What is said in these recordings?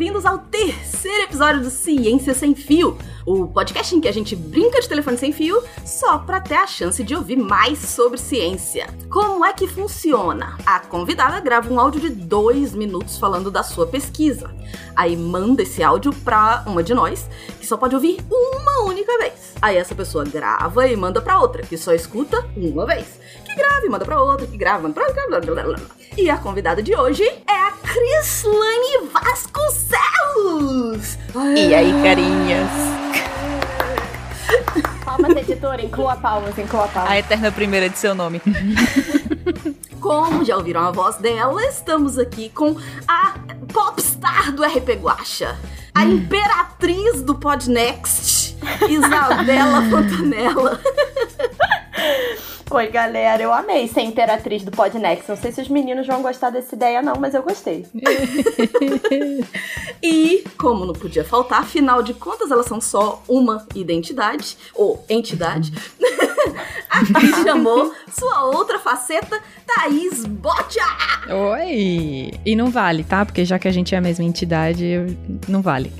bem-vindos ao terceiro episódio do Ciência Sem Fio, o podcast em que a gente brinca de telefone sem fio só para ter a chance de ouvir mais sobre ciência. Como é que funciona? A convidada grava um áudio de dois minutos falando da sua pesquisa. Aí manda esse áudio pra uma de nós, que só pode ouvir uma única vez. Aí essa pessoa grava e manda pra outra, que só escuta uma vez. Que grava e manda pra outra, que grava, manda pra outra. Blá, blá, blá, blá. E a convidada de hoje é a Crislane Vasconcelos! E aí, carinhas? Palmas, editora, inclua palmas, inclua palmas. A eterna primeira de seu nome. Como já ouviram a voz dela, estamos aqui com a popstar do RP Guacha, a imperatriz do Podnext, Isabela Fontanella. Oi, galera, eu amei ser imperatriz do Podnext. Não sei se os meninos vão gostar dessa ideia, não, mas eu gostei. E, como não podia faltar, afinal de contas, elas são só uma identidade, ou entidade. Aqui chamou sua outra faceta, Thaís Botia! Oi! E não vale, tá? Porque já que a gente é a mesma entidade, eu- não vale.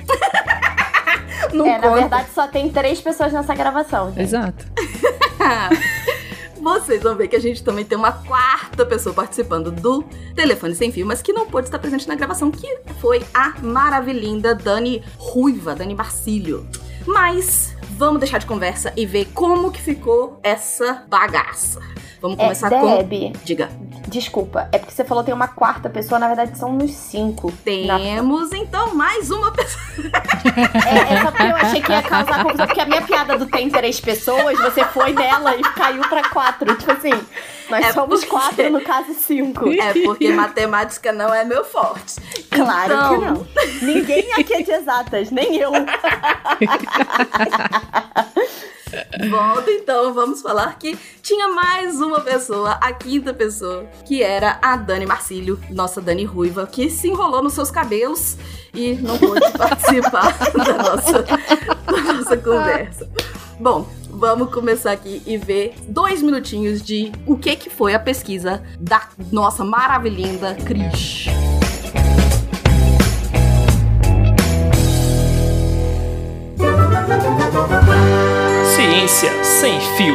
Não é, na conta. verdade, só tem três pessoas nessa gravação, gente. Exato. Vocês vão ver que a gente também tem uma quarta pessoa participando do Telefone Sem Fio, mas que não pôde estar presente na gravação, que foi a maravilhinda Dani Ruiva, Dani Marcílio. Mas vamos deixar de conversa e ver como que ficou essa bagaça. Vamos É, começar com... Deb, Diga. Desculpa, é porque você falou que tem uma quarta pessoa, na verdade são nos cinco. Na- Temos, então, mais uma pessoa. É, é só porque eu achei que ia causar confusão, porque a minha piada do tem três pessoas, você foi nela e caiu pra quatro. Tipo assim, nós É somos porque- quatro, no caso cinco. É porque matemática não é meu forte. Claro Então, que não. Ninguém aqui é de exatas, nem eu. Volta então, vamos falar que tinha mais uma pessoa, a quinta pessoa, que era a Dani Marcílio, nossa Dani Ruiva, que se enrolou nos seus cabelos e não pôde participar da nossa, da nossa conversa. Bom, vamos começar aqui e ver dois minutinhos de o que, que foi a pesquisa da nossa maravilhinda Cris. Ciência sem fio.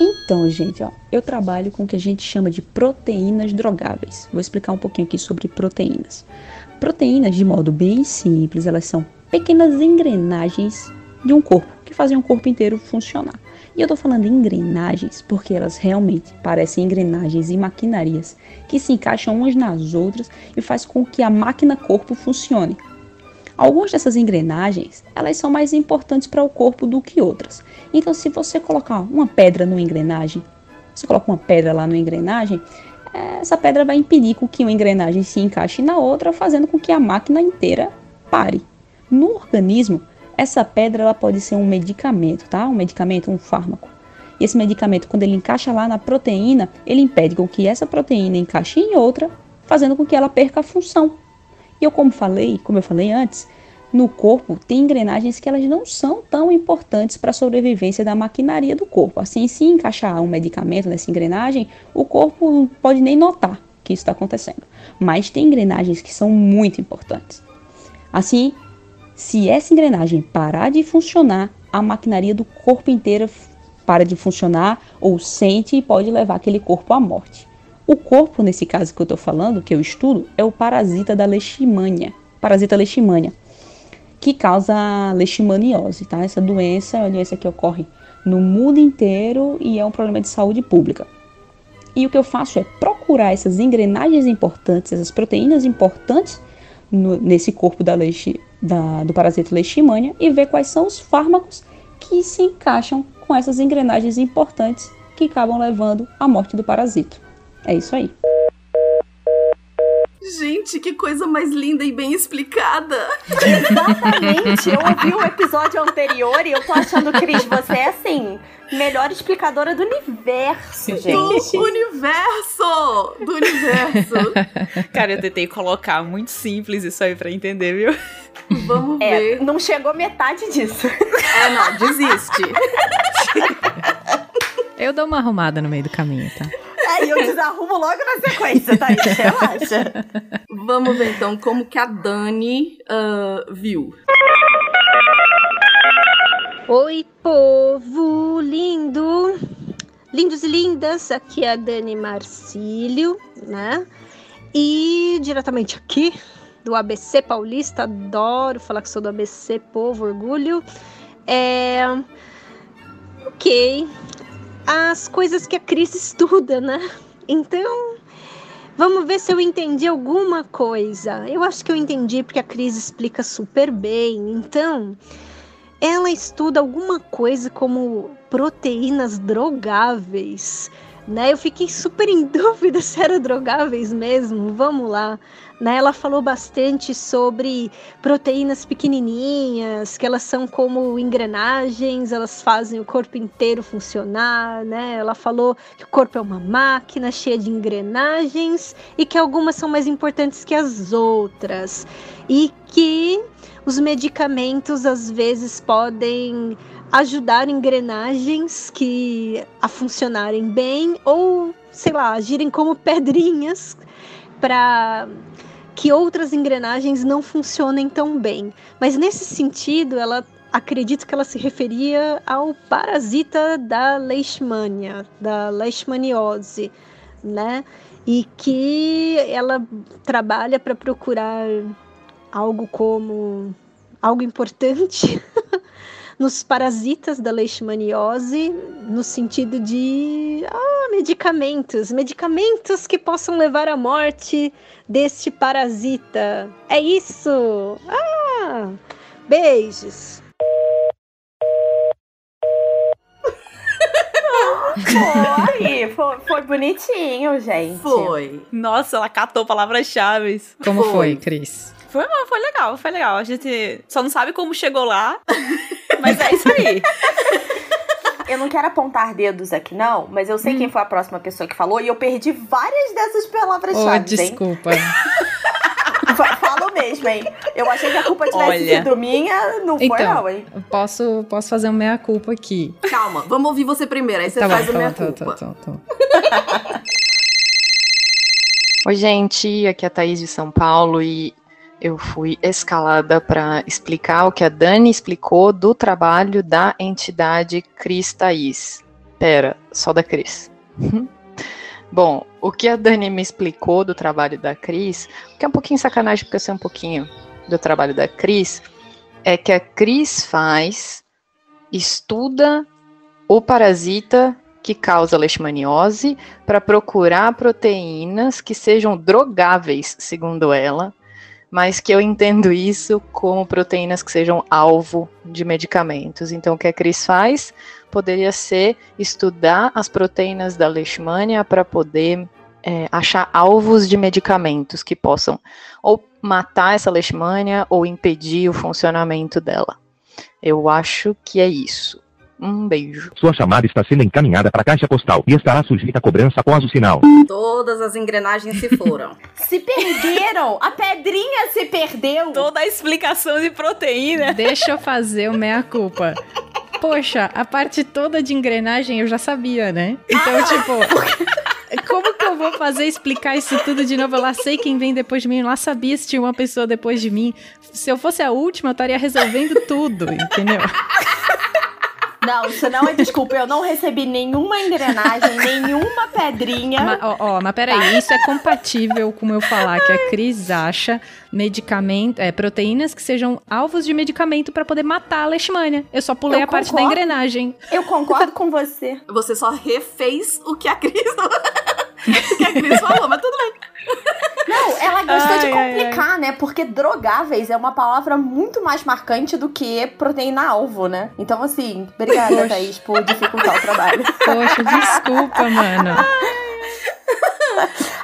Então, gente, ó, eu trabalho com o que a gente chama de proteínas drogáveis. Vou explicar um pouquinho aqui sobre proteínas. Proteínas, de modo bem simples, elas são pequenas engrenagens de um corpo que fazem o corpo inteiro funcionar. E eu tô falando engrenagens porque elas realmente parecem engrenagens e maquinarias que se encaixam umas nas outras e faz com que a máquina corpo funcione. Algumas dessas engrenagens, elas são mais importantes para o corpo do que outras. Então, se você colocar uma pedra numa engrenagem, você coloca uma pedra lá na engrenagem, eh, essa pedra vai impedir que uma engrenagem se encaixe na outra, fazendo com que a máquina inteira pare. No organismo, essa pedra ela pode ser um medicamento, tá? Um medicamento, um fármaco. E esse medicamento, quando ele encaixa lá na proteína, ele impede com que essa proteína encaixe em outra, fazendo com que ela perca a função. E eu, como falei, como eu falei antes, no corpo tem engrenagens que elas não são tão importantes para a sobrevivência da maquinaria do corpo. Assim, se encaixar um medicamento nessa engrenagem, o corpo não pode nem notar que isso está acontecendo. Mas tem engrenagens que são muito importantes. Assim, se essa engrenagem parar de funcionar, a maquinaria do corpo inteiro para de funcionar ou sente e pode levar aquele corpo à morte. O corpo, nesse caso que eu estou falando, que eu estudo, é o parasita da leishmania. Parasita leishmania, que causa leishmaniose, tá? Essa doença é uma doença que ocorre no mundo inteiro e é um problema de saúde pública. E o que eu faço é procurar essas engrenagens importantes, essas proteínas importantes no- nesse corpo da leishi, da- do parasita leishmania e ver quais são os fármacos que se encaixam com essas engrenagens importantes que acabam levando à morte do parasito. É isso aí. Gente, que coisa mais linda e bem explicada! Exatamente, eu ouvi o episódio anterior e eu tô achando, Cris, você é assim, melhor explicadora do universo, gente. Do universo! Do universo! Cara, eu tentei colocar muito simples isso aí pra entender, viu? Vamos É, ver. não chegou metade disso. É, não, desiste. Eu dou uma arrumada no meio do caminho, tá? aí eu desarrumo logo na sequência, tá? Relaxa. Vamos ver então como que a Dani ah, viu. Oi, povo lindo! Lindos e lindas, aqui é a Dani Marcílio, né? E diretamente aqui do ABC Paulista, adoro falar que sou do ABC, povo, orgulho. É. Ok. As coisas que a Cris estuda, né? Então, vamos ver se eu entendi alguma coisa. Eu acho que eu entendi porque a Cris explica super bem. Então, ela estuda alguma coisa como proteínas drogáveis, né? Eu fiquei super em dúvida se era drogáveis mesmo. Vamos lá. Né? Ela falou bastante sobre proteínas pequenininhas, que elas são como engrenagens, elas fazem o corpo inteiro funcionar, né? Ela falou que o corpo é uma máquina cheia de engrenagens e que algumas são mais importantes que as outras. E que os medicamentos às vezes podem ajudar engrenagens que a funcionarem bem ou, sei lá, agirem como pedrinhas para que outras engrenagens não funcionem tão bem. Mas nesse sentido, ela acredito que ela se referia ao parasita da leishmania, da leishmaniose, né? E que ela trabalha para procurar algo como algo importante nos parasitas da leishmaniose, no sentido de ah, medicamentos, medicamentos que possam levar à morte deste parasita. É isso! Ah! Beijos! Foi, foi, foi bonitinho, gente. Foi. Nossa, ela catou palavras-chave. Como Foi. foi, Cris? Foi, foi legal, foi legal. A gente só não sabe como chegou lá, mas é isso aí. Eu não quero apontar dedos aqui, não, mas eu sei quem foi a próxima pessoa que falou e eu perdi várias dessas Oh, palavras-chave, hein? desculpa. Fa- Falo mesmo, hein? Eu achei que a culpa tivesse Olha. sido minha, não foi, Então, não, hein? Posso, posso fazer um meia-culpa aqui. Calma, vamos ouvir você primeiro, aí você tá faz bom, tá bom, culpa. tá bom, tá bom, tá bom. Oi, gente, aqui é a Thaís de São Paulo e eu fui escalada para explicar o que a Dani explicou do trabalho da entidade Cris Thaís. Pera, só da Cris. Bom, o que a Dani me explicou do trabalho da Cris, que é um pouquinho sacanagem porque eu sei um pouquinho do trabalho da Cris, é que a Cris faz, estuda o parasita que causa leishmaniose para procurar proteínas que sejam drogáveis, segundo ela, mas que eu entendo isso como proteínas que sejam alvo de medicamentos. Então, o que a Cris faz poderia ser estudar as proteínas da leishmania para poder é, achar alvos de medicamentos que possam ou matar essa leishmania ou impedir o funcionamento dela. Eu acho que é isso. Um beijo. Sua chamada está sendo encaminhada para a caixa postal e estará sujeita a cobrança após o sinal. Todas as engrenagens se foram. Se perderam! A pedrinha se perdeu! Toda a explicação de proteína. Deixa eu fazer o meia-culpa. Poxa, a parte toda de engrenagem eu já sabia, né? Então, tipo, como que eu vou fazer explicar isso tudo de novo? Eu lá sei quem vem depois de mim, eu lá sabia se tinha uma pessoa depois de mim. Se eu fosse a última, eu estaria resolvendo tudo, entendeu? Não, isso não é desculpa. Eu não recebi nenhuma engrenagem, nenhuma pedrinha. Mas, ó, ó, mas peraí, isso é compatível com eu falar que a Cris acha medicamento, é, proteínas que sejam alvos de medicamento pra poder matar a leishmania. Eu só pulei Eu a parte da concordo. engrenagem. Eu concordo com você. Você só refez o que a Cris, o que a Cris falou, mas tudo bem. Não, ela gostou de Ai, ai, complicar, né? Porque drogáveis é uma palavra muito mais marcante do que proteína-alvo, né? Então, assim, obrigada, Poxa. Thaís, por dificultar o trabalho. Poxa, desculpa, mano.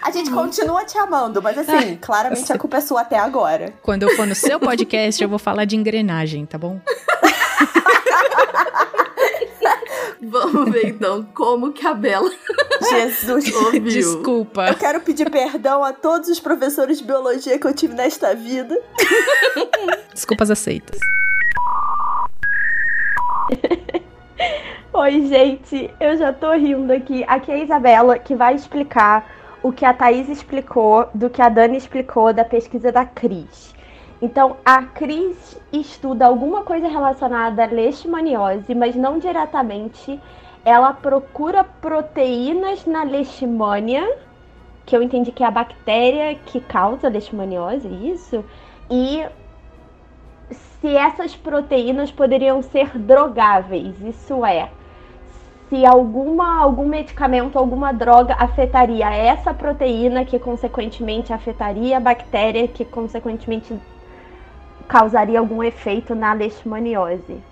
A gente continua te amando, mas assim, claramente a culpa é sua até agora. Quando eu for no seu podcast, eu vou falar de engrenagem, tá bom? Vamos ver então como que a Bela Jesus. ouviu. Desculpa. Eu quero pedir perdão a todos os professores de biologia que eu tive nesta vida. Desculpas aceitas. Oi, gente, eu já tô rindo aqui. Aqui é a Isabela que vai explicar o que a Thaís explicou do que a Dani explicou da pesquisa da Cris. Então, a Cris estuda alguma coisa relacionada à leishmaniose, mas não diretamente. Ela procura proteínas na leishmania, que eu entendi que é a bactéria que causa leishmaniose, isso? E se essas proteínas poderiam ser drogáveis, isso é, se alguma, algum medicamento, alguma droga afetaria essa proteína, que consequentemente afetaria a bactéria, que consequentemente causaria algum efeito na leishmaniose.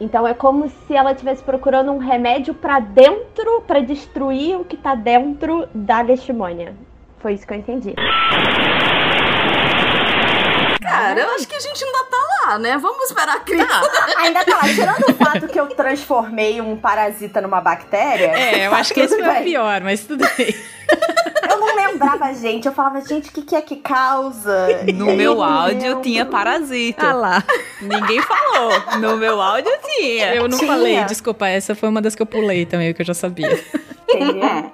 Então é como se ela estivesse procurando um remédio para dentro, para destruir o que está dentro da leishmania. Foi isso que eu entendi. Cara, eu acho que a gente ainda tá lá, né? Vamos esperar a Cris. Ainda tá lá. Tirando o fato que eu transformei um parasita numa bactéria. É, eu tá acho que esse foi o pior, mas tudo bem. Eu não lembrava, gente. Eu falava, gente, o que, que é que causa? No E meu eu áudio tinha parasita. Ah lá. Ninguém falou. No meu áudio tinha. Eu não Tinha. falei, desculpa, essa foi uma das que eu pulei também, que eu já sabia. Entendeu?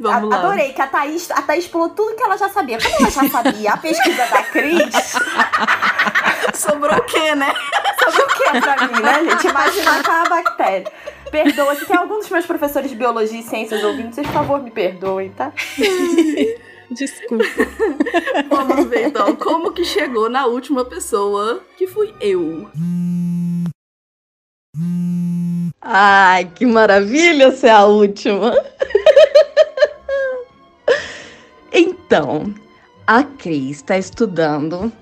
Vamos A- lá. Adorei que a Thaís, a Thaís pulou tudo que ela já sabia. Como ela já sabia a pesquisa da Cris, Sobrou o quê, né? sobre o que pra mim, né, gente? Imaginar que é uma bactéria. Perdoa, se tem algum dos meus professores de biologia e ciências ouvindo, vocês, por favor, me perdoem, tá? Desculpa. Vamos ver então como que chegou na última pessoa, que fui eu. Ai, que maravilha ser a última. então, a Cris está estudando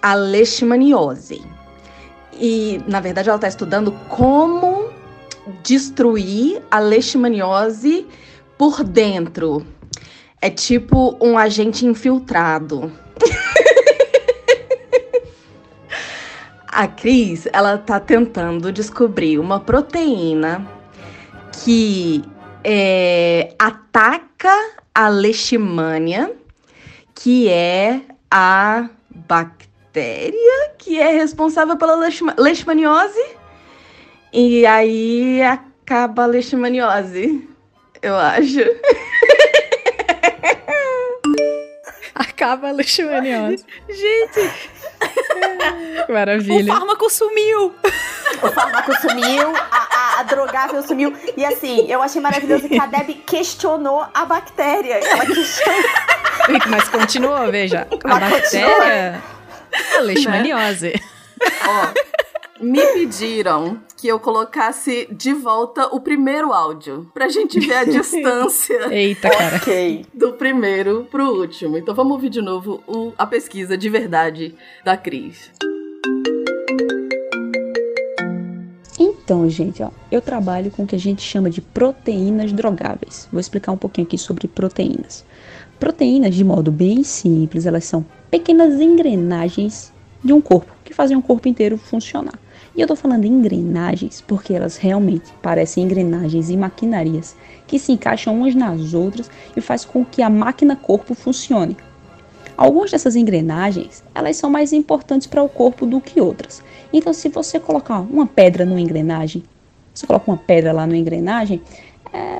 a leishmaniose. E, na verdade, ela está estudando como destruir a leishmaniose por dentro. É tipo um agente infiltrado. A Cris, ela tá tentando descobrir uma proteína que é, ataca a leishmania, que é a bactéria que é responsável pela leishma- leishmaniose. E aí acaba a leishmaniose, eu acho. Acaba a leishmaniose. Gente, Que o Maravilha. fármaco sumiu. O fármaco sumiu, a, a, a drogável sumiu. E assim, eu achei maravilhoso que a Deb questionou a bactéria. Ela questionou. Mas continuou, veja. A Mas bactéria. A leishmaniose. Ó, me pediram que eu colocasse de volta o primeiro áudio, pra gente ver a distância Eita, cara. ok. do primeiro pro último. Então vamos ouvir de novo o- a pesquisa de verdade da Cris. Então, gente, ó, eu trabalho com o que a gente chama de proteínas drogáveis. Vou explicar um pouquinho aqui sobre proteínas. Proteínas, de modo bem simples, elas são pequenas engrenagens de um corpo que fazem um corpo inteiro funcionar. E eu tô falando engrenagens porque elas realmente parecem engrenagens e maquinarias que se encaixam umas nas outras e faz com que a máquina corpo funcione. Algumas dessas engrenagens, elas são mais importantes para o corpo do que outras. Então, se você colocar uma pedra numa engrenagem, você coloca uma pedra lá numa engrenagem,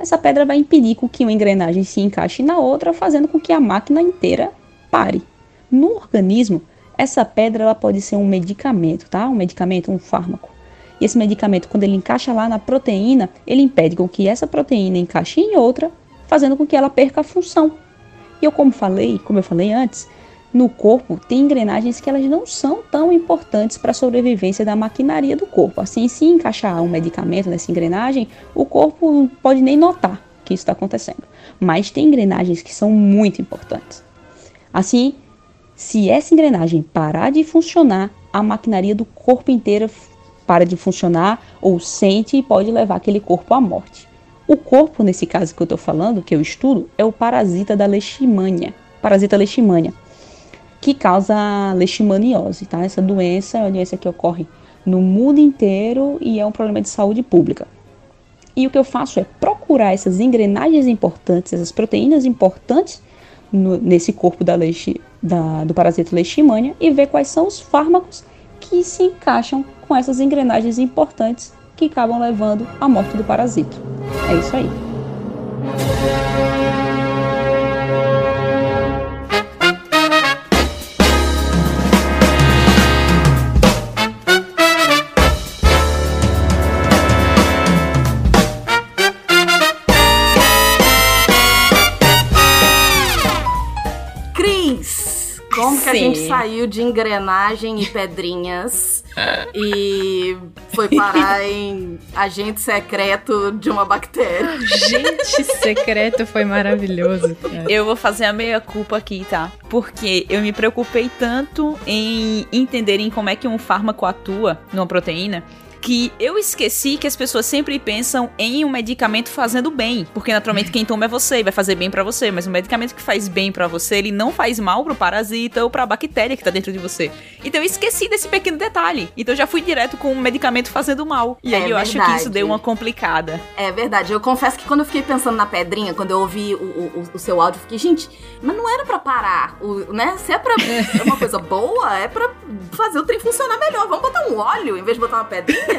essa pedra vai impedir que uma engrenagem se encaixe na outra, fazendo com que a máquina inteira pare. No organismo, essa pedra ela pode ser um medicamento, tá? Um medicamento, um fármaco. E esse medicamento, quando ele encaixa lá na proteína, ele impede com que essa proteína encaixe em outra, fazendo com que ela perca a função. E eu, como falei, como eu falei antes, no corpo tem engrenagens que elas não são tão importantes para a sobrevivência da maquinaria do corpo. Assim, se encaixar um medicamento nessa engrenagem, o corpo não pode nem notar que isso está acontecendo. Mas tem engrenagens que são muito importantes. Assim, se essa engrenagem parar de funcionar, a maquinaria do corpo inteiro para de funcionar ou sente e pode levar aquele corpo à morte. O corpo, nesse caso que eu estou falando, que eu estudo, é o parasita da leishmania, parasita leishmania, que causa leishmaniose, tá? Essa doença é uma doença que ocorre no mundo inteiro e é um problema de saúde pública. E o que eu faço é procurar essas engrenagens importantes, essas proteínas importantes no- nesse corpo da da- do parasita leishmania e ver quais são os fármacos que se encaixam com essas engrenagens importantes que acabam levando à morte do parasito. É isso aí. A gente saiu de engrenagem e pedrinhas e foi parar em agente secreto de uma bactéria? Gente, secreto foi maravilhoso. cara. Eu vou fazer a meia culpa aqui, tá? Porque eu me preocupei tanto em entenderem como é que um fármaco atua numa proteína que eu esqueci que as pessoas sempre pensam em um medicamento fazendo bem, porque naturalmente quem toma é você e vai fazer bem pra você, mas um medicamento que faz bem pra você, ele não faz mal pro parasita ou pra bactéria que tá dentro de você. Então eu esqueci desse pequeno detalhe. Então eu já fui direto com um medicamento fazendo mal. E É aí eu acho que verdade. isso deu uma complicada. É verdade. Eu confesso que quando eu fiquei pensando na pedrinha, quando eu ouvi o, o, o seu áudio, eu fiquei, gente, mas não era pra parar, o, né? Se é pra é uma coisa boa, é pra fazer o trem funcionar melhor. Vamos botar um óleo em vez de botar uma pedrinha?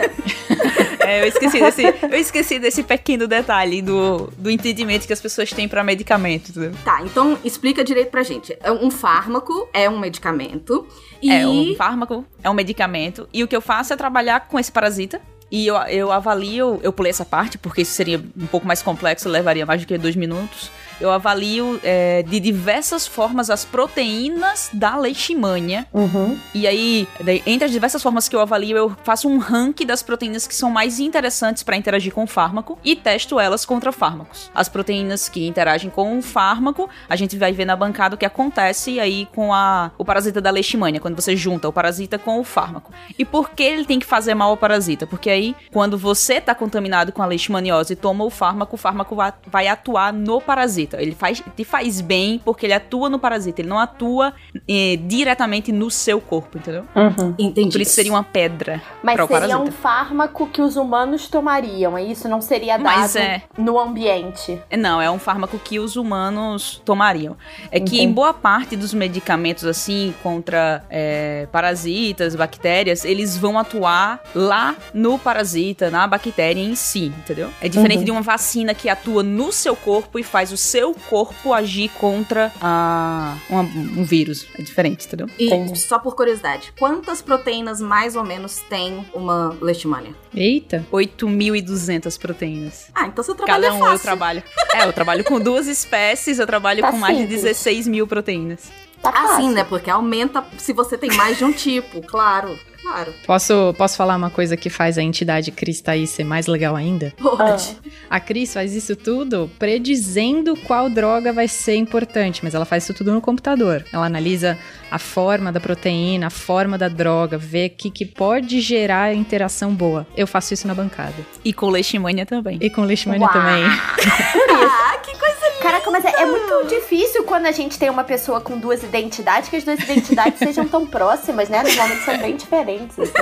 É, eu esqueci desse, eu esqueci desse pequeno detalhe do, do entendimento que as pessoas têm pra medicamento. entendeu? tá, então explica direito pra gente. É Um fármaco é um medicamento e... É um fármaco, é um medicamento. E o que eu faço é trabalhar com esse parasita. E eu, eu avalio, eu pulei essa parte, porque isso seria um pouco mais complexo, levaria mais do que dois minutos. Eu avalio é, de diversas formas as proteínas da leishmania. Uhum. E aí, entre as diversas formas que eu avalio, eu faço um ranking das proteínas que são mais interessantes para interagir com o fármaco e testo elas contra fármacos. As proteínas que interagem com o fármaco, a gente vai ver na bancada o que acontece aí com a, o parasita da leishmania, quando você junta o parasita com o fármaco. E por que ele tem que fazer mal ao parasita? Porque aí, quando você tá contaminado com a leishmaniose e toma o fármaco, o fármaco va- vai atuar no parasita. Ele faz, te faz bem porque ele atua no parasita, ele não atua eh, diretamente no seu corpo, entendeu? Uhum. Entendi. Por isso seria uma pedra Mas seria parasita. um fármaco que os humanos tomariam, é isso? Não seria dado Mas é. no ambiente. Não, é um fármaco que os humanos tomariam. É que em Entendi. boa parte dos medicamentos, assim, contra é, parasitas, bactérias, eles vão atuar lá no parasita, na bactéria em si, entendeu? É diferente Uhum. de uma vacina que atua no seu corpo e faz o seu corpo agir contra a, uma- um vírus. É diferente, entendeu? E Entendi. só por curiosidade, quantas proteínas mais ou menos tem uma leishmania? Eita. 8.200 proteínas. Ah, então seu trabalho Cada é um fácil. eu trabalho. É, eu trabalho com duas espécies, eu trabalho Tá com mais de simples. 16 mil proteínas. Tá Ah, fácil. sim, né? Porque aumenta se você tem mais de um tipo, claro. Claro. Posso, posso falar uma coisa que faz a entidade Cris Thaís ser mais legal ainda? Pode. A Cris faz isso tudo predizendo qual droga vai ser importante, mas ela faz isso tudo no computador. Ela analisa a forma da proteína, a forma da droga, vê o que, que pode gerar interação boa. Eu faço isso na bancada. E com leishmania também. E com leishmania Uau. também. Ah, que coisa Caraca, mas é, é muito difícil quando a gente tem uma pessoa com duas identidades, que as duas identidades sejam tão próximas, né? Normalmente são bem diferentes. assim.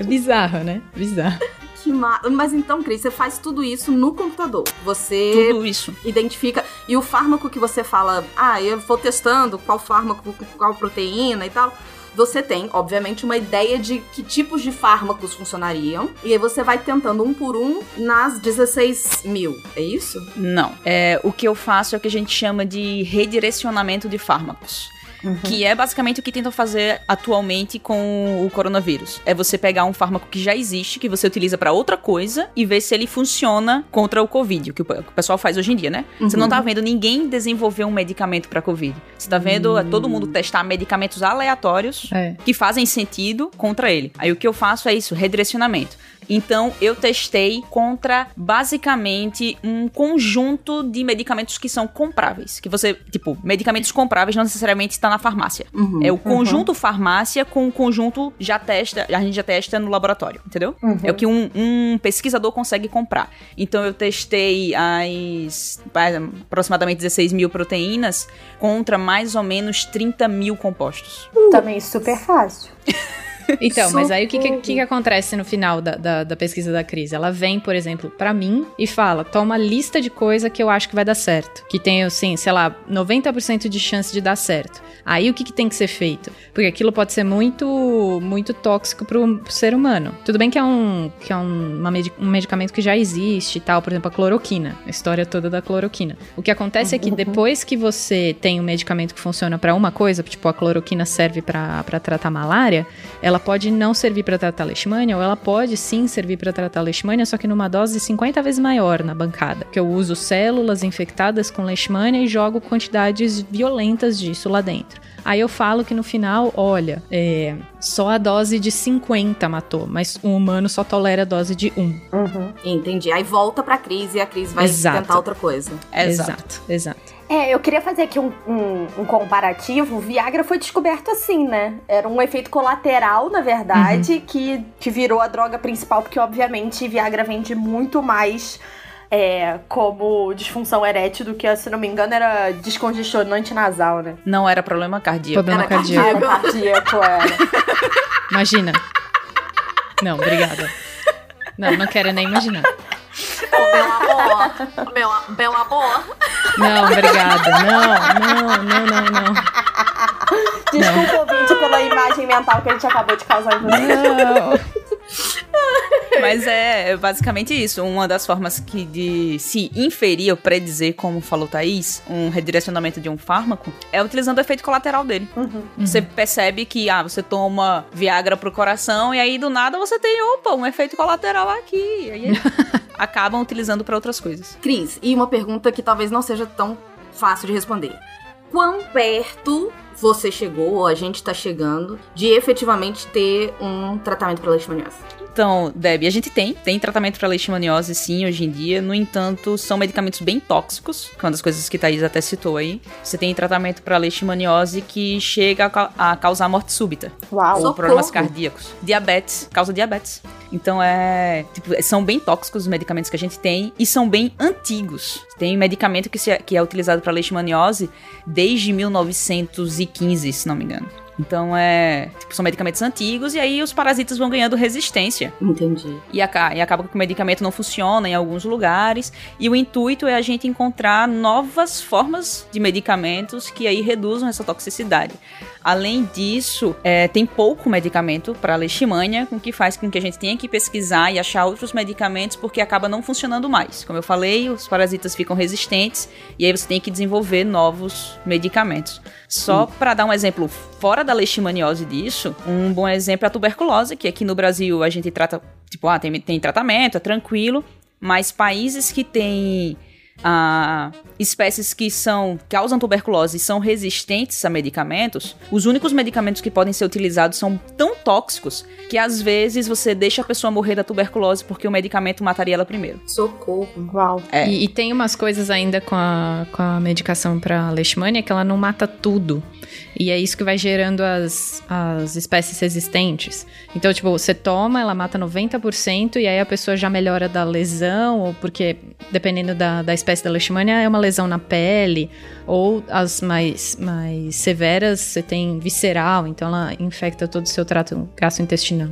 É bizarro, né? Bizarro. Que ma... Mas então, Cris, você faz tudo isso no computador. Você Tudo isso. identifica. E o fármaco que você fala, ah, eu vou testando qual fármaco, qual proteína e tal. Você tem, obviamente, uma ideia de que tipos de fármacos funcionariam. E aí você vai tentando um por um nas 16 mil. É isso? Não. É, o que eu faço é o que a gente chama de redirecionamento de fármacos. Que é basicamente o que tentam fazer atualmente com o coronavírus. É você pegar um fármaco que já existe, que você utiliza pra outra coisa, e ver se ele funciona contra o Covid, o que o pe- o pessoal faz hoje em dia, né? Você não tá vendo ninguém desenvolver um medicamento pra Covid. Você tá vendo é, todo mundo testar medicamentos aleatórios É. que fazem sentido contra ele. Aí o que eu faço é isso, redirecionamento. Então eu testei contra basicamente um conjunto de medicamentos que são compráveis. Que você, tipo, medicamentos compráveis não necessariamente está na farmácia. Uhum. É o conjunto farmácia com o conjunto já testa, a gente já testa no laboratório, entendeu? É o que um, um pesquisador consegue comprar. Então eu testei as aproximadamente 16 mil proteínas contra mais ou menos 30 mil compostos. Também super fácil. Então, mas aí o que, que, que, acontece no final da, da, da pesquisa da crise? Ela vem, por exemplo, pra mim e fala: toma uma lista de coisa que eu acho que vai dar certo. Que tem, assim, sei lá, 90% de chance de dar certo. Aí o que, que tem que ser feito? Porque aquilo pode ser muito muito tóxico pro, pro ser humano. Tudo bem que é um, que é um, um medicamento que já existe e tal, por exemplo, a cloroquina, a história toda da cloroquina. O que acontece é que depois que você tem um medicamento que funciona pra uma coisa, tipo a cloroquina serve pra tratar malária, ela pode não servir pra tratar leishmania ou ela pode sim servir pra tratar leishmania, só que numa dose 50 vezes maior na bancada. Que eu uso células infectadas com leishmania e jogo quantidades violentas disso lá dentro. Aí eu falo que no final, olha, é, só a dose de 50 matou, mas um humano só tolera a dose de 1. Entendi. Aí volta pra crise e a crise vai Exato. tentar outra coisa. Exato, exato. É, eu queria fazer aqui um, um- um comparativo. O Viagra foi descoberto assim, né? Era um efeito colateral, na verdade, que, que virou a droga principal, porque, obviamente, Viagra vende muito mais é, como disfunção erétil do que, se não me engano, era descongestionante nasal, né? Não era problema cardíaco. Problema Era cardíaco. Cardíaco, era. Imagina. Não, obrigada. Não, não quero nem imaginar. Ô, meu amor, meu, meu amor. Não, obrigada. Não, não, não, não, não. Desculpa, ouvinte, pela imagem mental que a gente acabou de causar em você. Não. Mas é basicamente isso. Uma das formas que de se inferir ou predizer, como falou Thaís, um redirecionamento de um fármaco, é utilizando o efeito colateral dele. Você percebe que, ah, você toma Viagra pro coração e aí do nada você tem, opa, um efeito colateral aqui. Aí acabam utilizando pra outras coisas. Cris, e uma pergunta que talvez não seja tão fácil de responder. Quão perto você chegou, ou a gente tá chegando, de efetivamente ter um tratamento para leishmaniose? Então, Deb, a gente tem, tem tratamento para leishmaniose sim hoje em dia, no entanto, são medicamentos bem tóxicos, que é uma das coisas que Thaís até citou aí. Você tem tratamento para leishmaniose que chega a, a causar morte súbita, Uau. ou Socorro. problemas cardíacos, diabetes, causa diabetes. Então é, tipo, são bem tóxicos os medicamentos que a gente tem e são bem antigos. Tem medicamento que, se- que é utilizado para leishmaniose desde 1915, se não me engano. Então é, tipo, são medicamentos antigos e aí os parasitas vão ganhando resistência. Entendi. E, aca- e acaba que o medicamento não funciona em alguns lugares. E o intuito é a gente encontrar novas formas de medicamentos que aí reduzam essa toxicidade. Além disso, é, tem pouco medicamento para leishmania, com que faz com que a gente tenha que pesquisar e achar outros medicamentos, porque acaba não funcionando mais. Como eu falei, os parasitas ficam resistentes e aí você tem que desenvolver novos medicamentos. Só para dar um exemplo fora da leishmaniose disso, um bom exemplo é a tuberculose, que aqui no Brasil a gente trata, tipo, ah, tem, tem tratamento, é tranquilo, mas países que têm ah, espécies que são causam tuberculose e são resistentes a medicamentos, os únicos medicamentos que podem ser utilizados são tão tóxicos que às vezes você deixa a pessoa morrer da tuberculose porque o medicamento mataria ela primeiro. Socorro. Uau. É. E, e tem umas coisas ainda com a, com a medicação pra leishmania que ela não mata tudo. E é isso que vai gerando as, as espécies resistentes. Então, tipo, você toma, ela mata 90%, e aí a pessoa já melhora da lesão, ou porque, dependendo da, da espécie da leishmania, é uma lesão na pele, ou as mais, mais severas, você tem visceral, então ela infecta todo o seu trato gastrointestinal.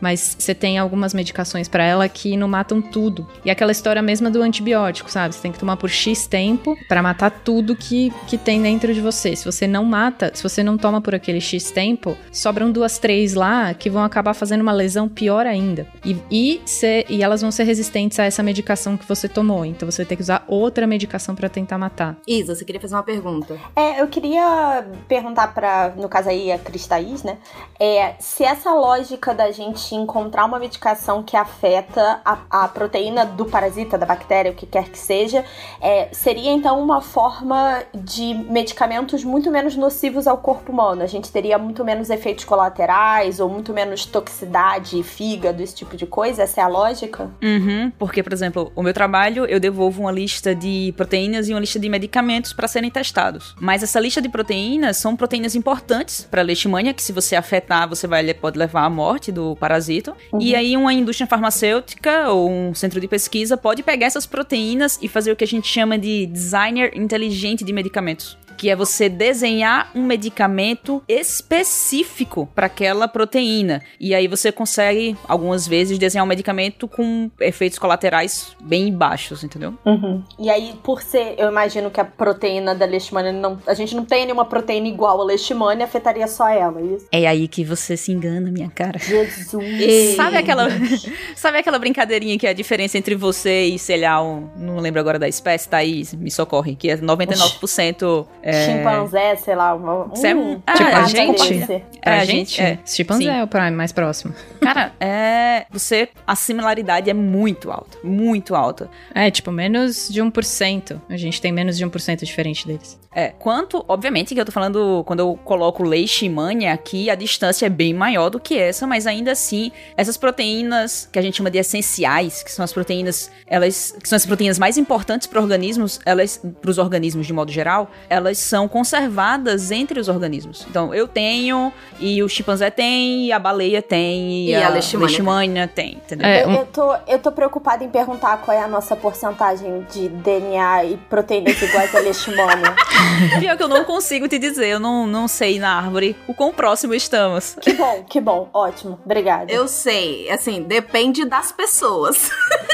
Mas você tem algumas medicações pra ela que não matam tudo. E aquela história mesma do antibiótico, sabe? Você tem que tomar por X tempo pra matar tudo que, que tem dentro de você. Se você não mata, se você não toma por aquele X tempo, sobram duas, três lá que vão acabar fazendo uma lesão pior ainda. E, e, ser- e elas vão ser resistentes a essa medicação que você tomou. Então você vai ter que usar outra medicação pra tentar matar. Isa, você queria fazer uma pergunta? É, eu queria perguntar pra, no caso aí, a Cris Thaís, né? É, se essa lógica da gente encontrar uma medicação que afeta a, a proteína do parasita, da bactéria, o que quer que seja, é, seria então uma forma de medicamentos muito menos nocivos ao corpo humano. A gente teria muito menos efeitos colaterais ou muito menos toxicidade, fígado, esse tipo de coisa? Essa é a lógica? Uhum, porque, por exemplo, o meu trabalho eu devolvo uma lista de proteínas e uma lista de medicamentos para serem testados. Mas essa lista de proteínas são proteínas importantes para leishmania, que se você afetar, você vai, pode levar à morte do parasito. E aí uma indústria farmacêutica ou um centro de pesquisa pode pegar essas proteínas e fazer o que a gente chama de designer inteligente de medicamentos. Que é você desenhar um medicamento específico para aquela proteína. E aí você consegue, algumas vezes, desenhar um medicamento com efeitos colaterais bem baixos, entendeu? Uhum. E aí, por ser, eu imagino que a proteína da leishmania não. A gente não tem nenhuma proteína igual a leishmania, afetaria só ela, é isso? É aí que você se engana, minha cara. Jesus. Sabe aquela, sabe aquela brincadeirinha que é a diferença entre você e, sei lá, um, não lembro agora da espécie, Thaís, me socorre, que é 99% é... Chimpanzé, sei lá. Um, Você é um- Ah, Tipo, é, a pode gente? É, a É, gente? é. Chimpanzé Sim. é o prime mais próximo. Cara, é. Você. A similaridade é muito alta. Muito alta. É, tipo, menos de 1%. A gente tem menos de 1% diferente deles. É. Quanto, obviamente, que eu tô falando, quando eu coloco leishmania aqui, a distância é bem maior do que essa, mas ainda assim, essas proteínas que a gente chama de essenciais, que são as proteínas, elas. que são as proteínas mais importantes para organismos, elas. para os organismos de modo geral, elas são conservadas entre os organismos. Então, eu tenho, e o chimpanzé tem, e a baleia tem, e, E a leishmania leishmania tem, entendeu? É, eu, um- eu tô, eu tô preocupada em perguntar qual é a nossa porcentagem de DNA e proteínas iguais a leishmania. Pior que eu não consigo te dizer, eu não, não sei na árvore o quão próximo estamos. que bom, que bom. Ótimo. Obrigada. Eu sei, assim, depende das pessoas.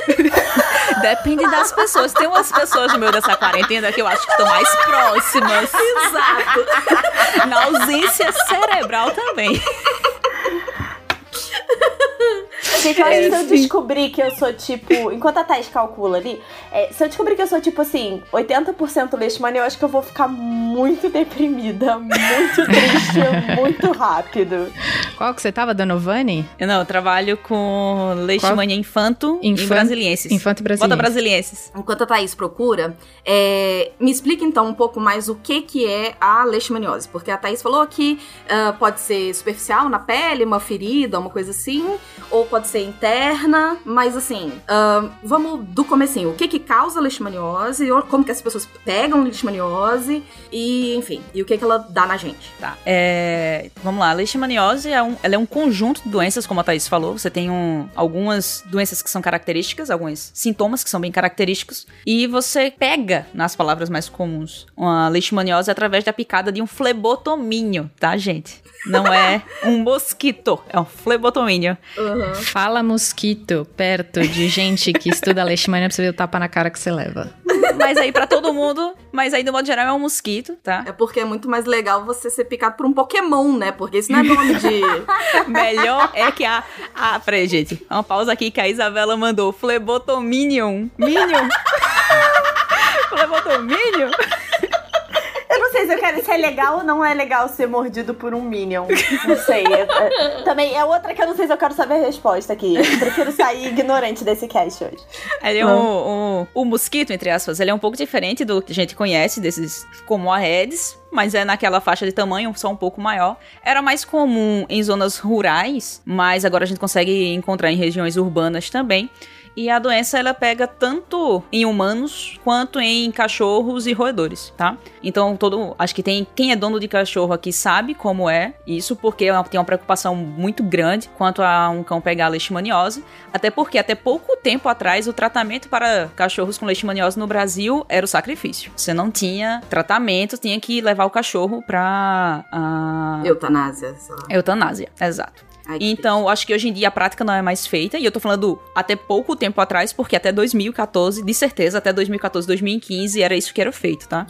Depende das pessoas. Tem umas pessoas no meio dessa quarentena que eu acho que estão mais próximas. Exato. Na ausência cerebral também. Acho que se eu descobrir que eu sou tipo. Enquanto a Thais calcula ali, é, se eu descobrir que eu sou tipo assim, 80% leishmania, eu acho que eu vou ficar muito deprimida, muito triste, muito rápido. Qual que você tava, Danovani? Eu não, eu trabalho com leishmania infanto e Infan- brasilienses. Infanto Bota brasileiro. brasilienses. Enquanto a Thaís procura, é, me explica então um pouco mais o que, que é a leishmaniose. Porque a Thaís falou que ah, pode ser superficial, na pele, uma ferida, uma coisa assim, ou pode ser interna, mas assim, ah, vamos do comecinho. O que que causa leishmaniose, como que as pessoas pegam leishmaniose, e enfim, e o que que ela dá na gente. Tá. É, vamos lá, a leishmaniose é um, ela é um conjunto de doenças, como a Thaís falou. Você tem um, algumas doenças que são características, alguns sintomas que são bem característicos, e você pega, nas palavras mais comuns, uma leishmaniose através da picada de um flebotomínio, tá, gente? Não é um mosquito, é um flebotomínio. Fala mosquito perto de gente que estuda leishmania pra você ver o tapa na cara que você leva. Mas aí pra todo mundo, mas aí do modo geral é um mosquito, tá? É porque é muito mais legal você ser picado por um Pokémon, né? Porque isso não é nome de. Melhor é que a. Ah, peraí, gente. Uma pausa aqui que a Isabela mandou. Flebotominion. Minion. Flebotominion? Sei se eu quero se é legal ou não é legal ser mordido por um Minion. Não sei. É- é- também é outra que eu não sei se eu quero saber a resposta aqui. Eu prefiro sair ignorante desse cast hoje. Ele é um, um- O mosquito, entre aspas, ele é um pouco diferente do que a gente conhece, desses como a Aedes, mas é naquela faixa de tamanho, só um pouco maior. Era mais comum em zonas rurais, mas agora a gente consegue encontrar em regiões urbanas também. E a doença ela pega tanto em humanos quanto em cachorros e roedores, tá? Então todo, acho que tem quem é dono de cachorro aqui sabe como é isso, porque é tem uma preocupação muito grande quanto a um cão pegar leishmaniose, até porque até pouco tempo atrás o tratamento para cachorros com leishmaniose no Brasil era o sacrifício. Você não tinha tratamento, tinha que levar o cachorro pra a Eutanásia, lá. eutanásia, exato. Ai, Então, acho que hoje em dia a prática não é mais feita, e eu tô falando até pouco tempo atrás, porque até 2014, de certeza, até 2014, 2015 era isso que era feito, tá?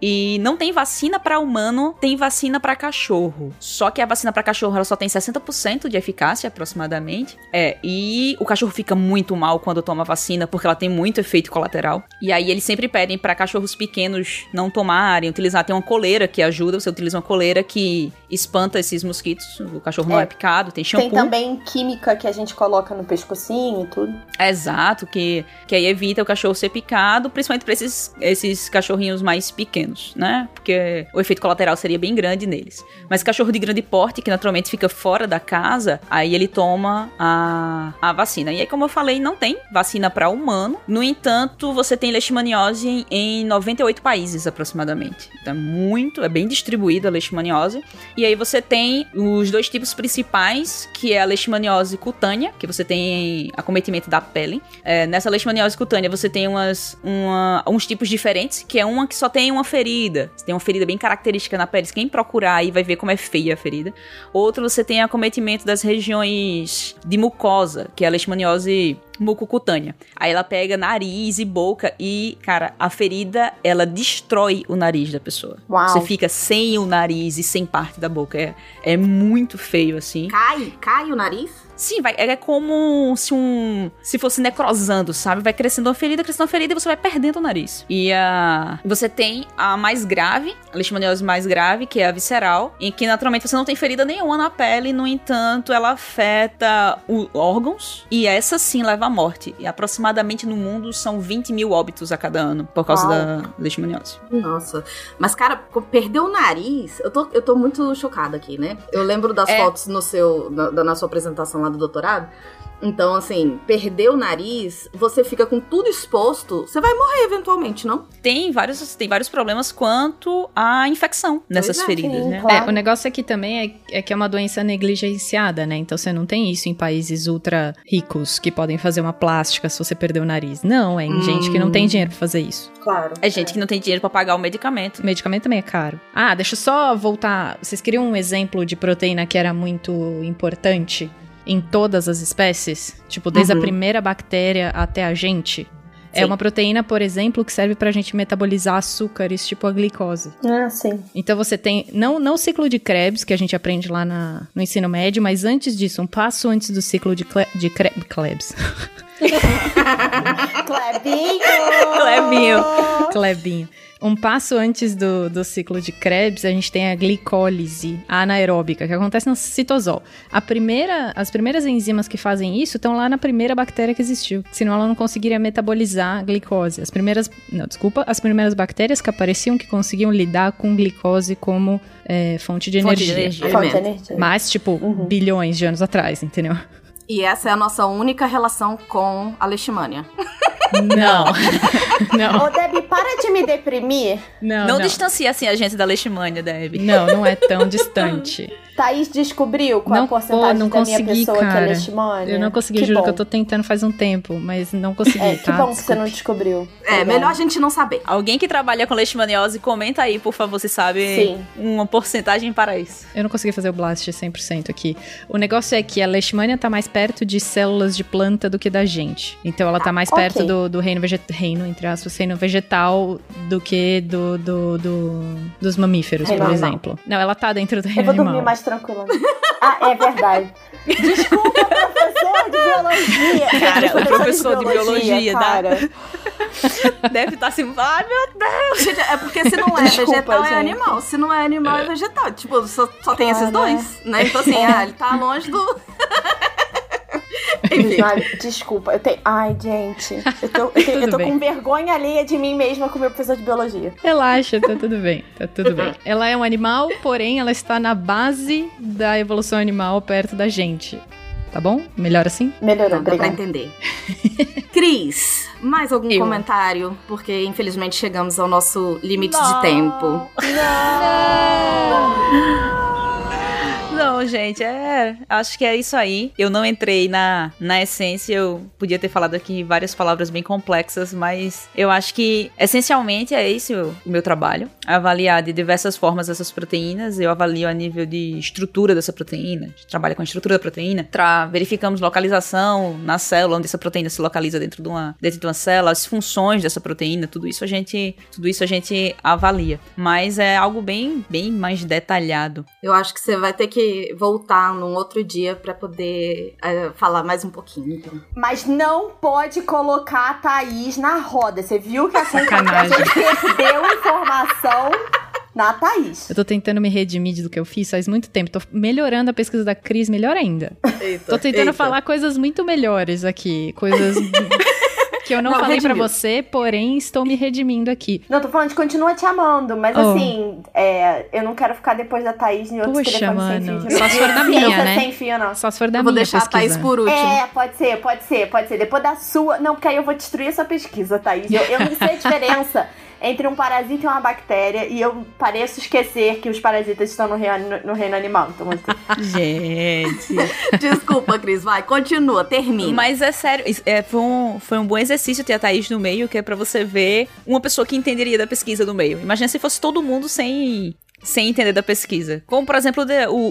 E não tem vacina pra humano, tem vacina pra cachorro. Só que a vacina pra cachorro ela só tem 60% de eficácia aproximadamente. É, e o cachorro fica muito mal quando toma vacina porque ela tem muito efeito colateral. E aí eles sempre pedem pra cachorros pequenos não tomarem, utilizar tem uma coleira que ajuda, você utiliza uma coleira que espanta esses mosquitos. O cachorro não É, é picado, tem shampoo. Tem também química que a gente coloca no pescocinho e tudo. Exato, que, que aí evita o cachorro ser picado, principalmente pra esses, esses cachorrinhos mais pequenos, né? Porque o efeito colateral seria bem grande neles. Mas cachorro de grande porte, que naturalmente fica fora da casa, aí ele toma a, a vacina. E aí, como eu falei, não tem vacina para humano. No entanto, você tem leishmaniose em, em 98 países aproximadamente. Então é muito, é bem distribuída a leishmaniose. E aí você tem os dois tipos principais, que é a leishmaniose cutânea, que você tem acometimento da pele. É, nessa leishmaniose cutânea você tem umas, uma- uns tipos diferentes, que é uma que só tem uma ferida. Você tem uma ferida bem característica na pele. Quem procurar aí vai ver como é feia a ferida. Outro, você tem acometimento das regiões de mucosa, que é a leishmaniose mucocutânea. Aí ela pega nariz e boca e, cara, a ferida, ela destrói o nariz da pessoa. Uau. Você fica sem o nariz e sem parte da boca. É, é muito feio, assim. Cai, cai o nariz? Sim, vai, é como se um. Se fosse necrosando, sabe? Vai crescendo uma ferida, crescendo uma ferida e você vai perdendo o nariz. E a. Você tem a mais grave, a leishmaniose mais grave, que é a visceral, em que naturalmente você não tem ferida nenhuma na pele, no entanto, ela afeta o- órgãos e essa sim leva à morte. E aproximadamente no mundo são 20 mil óbitos a cada ano por causa Uau. da leishmaniose. Nossa. Mas, cara, perder o nariz. Eu tô, eu tô muito chocada aqui, né? Eu lembro das É. fotos no seu, na, da- na sua apresentação lá do doutorado. Então, assim, perder o nariz, você fica com tudo exposto, você vai morrer eventualmente, não? Tem vários, tem vários problemas quanto à infecção nessas Pois é, feridas, sim, né? claro. É, o negócio aqui também é, é que é uma doença negligenciada, né? Então você não tem isso em países ultra ricos que podem fazer uma plástica se você perder o nariz. Não, é em Hum. gente que não tem dinheiro pra fazer isso. Claro. É gente que não tem dinheiro pra pagar o medicamento. O medicamento também é caro. Ah, deixa eu só voltar. Vocês queriam um exemplo de proteína que era muito importante em todas as espécies? Tipo, desde Uhum. a primeira bactéria até a gente? É Sim. uma proteína, por exemplo, que serve pra gente metabolizar açúcares, tipo a glicose. Ah, sim. Então você tem, não, não o ciclo de Krebs, que a gente aprende lá na- no ensino médio, mas antes disso, um passo antes do ciclo de, de Kre- Krebs. Clebinho! Clebinho. Clebinho. Um passo antes do, do ciclo de Krebs, a gente tem a glicólise anaeróbica, que acontece no citosol. A primeira, as primeiras enzimas que fazem isso estão lá na primeira bactéria que existiu, senão ela não conseguiria metabolizar a glicose. As primeiras, não, desculpa, as primeiras bactérias que apareciam que conseguiam lidar com glicose como é, fonte de Fonte de energia. energia. Fonte de energia. Mas, tipo, Uhum. bilhões de anos atrás, entendeu? E essa é a nossa única relação com a leishmania. Não. não. Ô, Debbie, para de me deprimir. Não, Não, não. distancia assim a gente da leishmania, Deb. Não, não é tão distante. Thaís descobriu qual é Não, a porcentagem pô, não da minha consegui, pessoa que é cara. leishmania? Eu não consegui, que juro bom. que eu tô tentando faz um tempo, mas não consegui, É, que tá? bom que você não descobriu. É, Tá melhor a gente não saber. Alguém que trabalha com leishmaniose, comenta aí, por favor, se sabe Sim. uma porcentagem para isso. Eu não consegui fazer o blast 100% aqui. O negócio é que a leishmania tá mais perto de células de planta do que da gente. Então ela tá mais ok. perto do, do reino vegetal, reino, entre aspas, reino vegetal do que do, do, do- dos mamíferos, Reino por animal. exemplo. Não, ela tá dentro do Eu reino vou dormir animal. mais tranquila. Ah, é verdade. Desculpa, professor de biologia. Cara, o professor de biologia, tá? cara. Deve estar assim, ai meu Deus. Gente, é porque se não é Desculpa, vegetal, gente. é animal. Se não é animal, é, vegetal. Tipo, só, só tem Ah, esses né? dois, né? Então, assim, ah, ele tá longe do. Enfim. Ai, desculpa, eu tenho. Ai, gente. Eu tô, eu tenho- eu tô com vergonha alheia de mim mesma com o meu professor de biologia. Relaxa, tá tudo bem, tá tudo bem. Ela é um animal, porém ela está na base da evolução animal perto da gente. Tá bom? Melhor assim? Melhorou, Não, dá pra entender. Cris, mais algum Eu. comentário? Porque infelizmente chegamos ao nosso limite de tempo. Não, gente, é. Acho que é isso aí. Eu não entrei na, na essência, eu podia ter falado aqui várias palavras bem complexas, mas eu acho que essencialmente é esse o, o meu trabalho. Avaliar de diversas formas essas proteínas. Eu avalio a nível de estrutura dessa proteína. Trabalha com a estrutura da proteína. Tra verificamos localização na célula, onde essa proteína se localiza dentro de uma, dentro de uma célula, as funções dessa proteína, tudo isso a gente, tudo isso a gente avalia. Mas é algo bem, bem mais detalhado. Eu acho que você vai ter que voltar num outro dia pra poder eh, falar mais um pouquinho. Então. Mas não pode colocar a Thaís na roda. Você viu que a gente, a Sacanagem. gente perdeu informação na Thaís. Eu tô tentando me redimir do que eu fiz faz muito tempo. Tô melhorando a pesquisa da Cris, melhor ainda. Eita, Tô tentando eita. falar coisas muito melhores aqui. Coisas que eu não, Não, falei pra redimiu. você, porém estou me redimindo aqui. Não, tô falando de continua te amando, mas Oh. assim, é, eu não quero ficar depois da Thaís em outro Poxa, telefone mano. sem fio. Só se for da minha, né? sem fio, não. Só se for da Eu vou minha deixar a Thaís pesquisa. por último. É, pode ser, pode ser, pode ser. Depois da sua. Não, porque aí eu vou destruir essa pesquisa, Thaís. Eu, eu não sei a diferença entre um parasita e uma bactéria e eu pareço esquecer que os parasitas estão no reino, no reino animal. Então, assim, Gente. Desculpa, Cris, vai, continua, termina. Mas é sério, é, foi, um, foi um bom exercício ter a Thaís no meio, que é pra você ver uma pessoa que entenderia da pesquisa do meio. Imagina se fosse todo mundo sem. Sem entender da pesquisa. Como, por exemplo,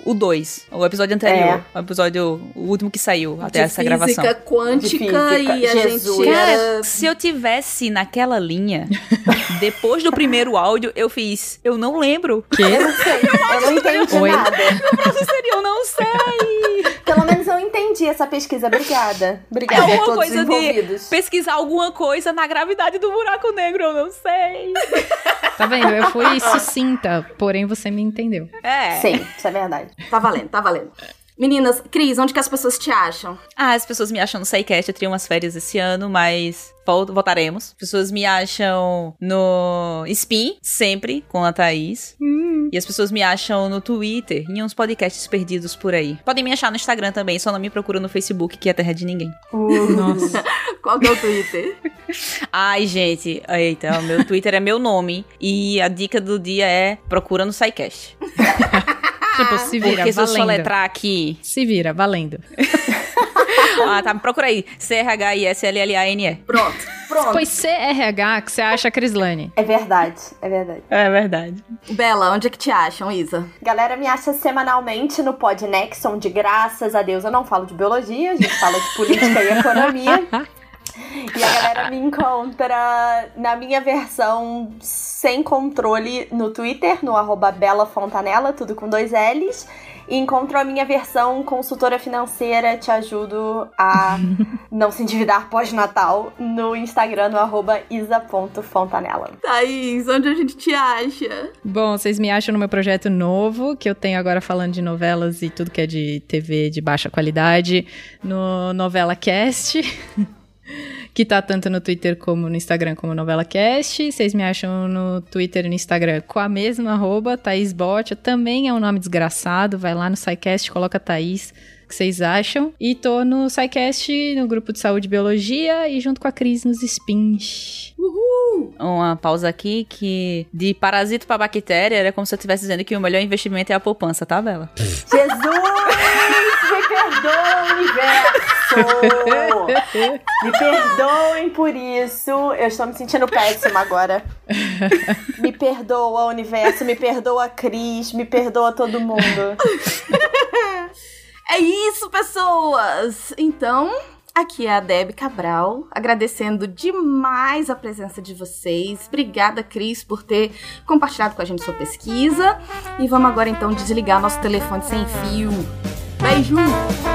o 2, o, episódio anterior. O episódio, o último que saiu até De essa gravação. física quântica De física, e a Jesus. gente Cara, se eu tivesse naquela linha, depois do primeiro áudio, eu fiz. Eu não lembro. eu não sei, eu não entendi Oi? nada. Isso seria, eu não sei. Pelo menos entendi essa pesquisa. Obrigada. É Obrigada a alguma todos coisa os de envolvidos. pesquisar alguma coisa na gravidade do buraco negro, eu não sei. Tá vendo? Eu fui sucinta, porém você me entendeu. É. Sim, isso é verdade. Tá valendo, tá valendo. Meninas, Cris, onde que as pessoas te acham? Ah, as pessoas me acham no SciCast, eu teria umas férias esse ano, mas vol- voltaremos. As pessoas me acham no Spin, sempre, com a Thaís. E as pessoas me acham no Twitter, em uns podcasts perdidos por aí. Podem me achar no Instagram também, só não me procura no Facebook, que é terra de ninguém. Nossa. Qual que é o Twitter? Ai, gente, eita, o meu Twitter é meu nome. E a dica do dia é procura no SciCast. tipo, se vira, Porque se eu valendo. soletrar aqui... Se vira, valendo. Ah, tá, procura aí. C-H-I-S-L-L-A-N-E. Pronto, pronto. Foi CRH que você acha, Crislane? É verdade, é verdade. É verdade. Bela, onde é que te acham, Isa? Galera me acha semanalmente no Podnext, onde graças a Deus eu não falo de biologia, a gente fala de política e economia. E a galera me encontra na minha versão sem controle no Twitter, no arroba Bela Fontanella, tudo com dois L's. E encontro a minha versão consultora financeira, te ajudo a não se endividar pós-natal, no Instagram, no arroba isa.fontanella. Thaís, onde a gente te acha? Bom, vocês me acham no meu projeto novo, que eu tenho agora falando de novelas e tudo que é de TV de baixa qualidade, no Novela Cast. Que tá tanto no Twitter como no Instagram como Novela Cast. Vocês me acham no Twitter e no Instagram com a mesma arroba, Thaís Bot. Também é um nome desgraçado. Vai lá no SciCast, coloca Thaís, o que vocês acham. E tô no SciCast, no grupo de saúde e biologia, e junto com a Cris nos spins. Uma pausa aqui que de parasito pra bactéria era como se eu estivesse dizendo que o melhor investimento é a poupança, tá, Bela? Jesus! Perdoa, universo! Me perdoem por isso. Eu estou me sentindo péssima agora. Me perdoa, universo. Me perdoa, Cris. Me perdoa todo mundo. É isso, pessoas! Então, aqui é a Deb Cabral, agradecendo demais a presença de vocês. Obrigada, Cris, por ter compartilhado com a gente sua pesquisa. E vamos agora então desligar nosso telefone sem fio. Beijo!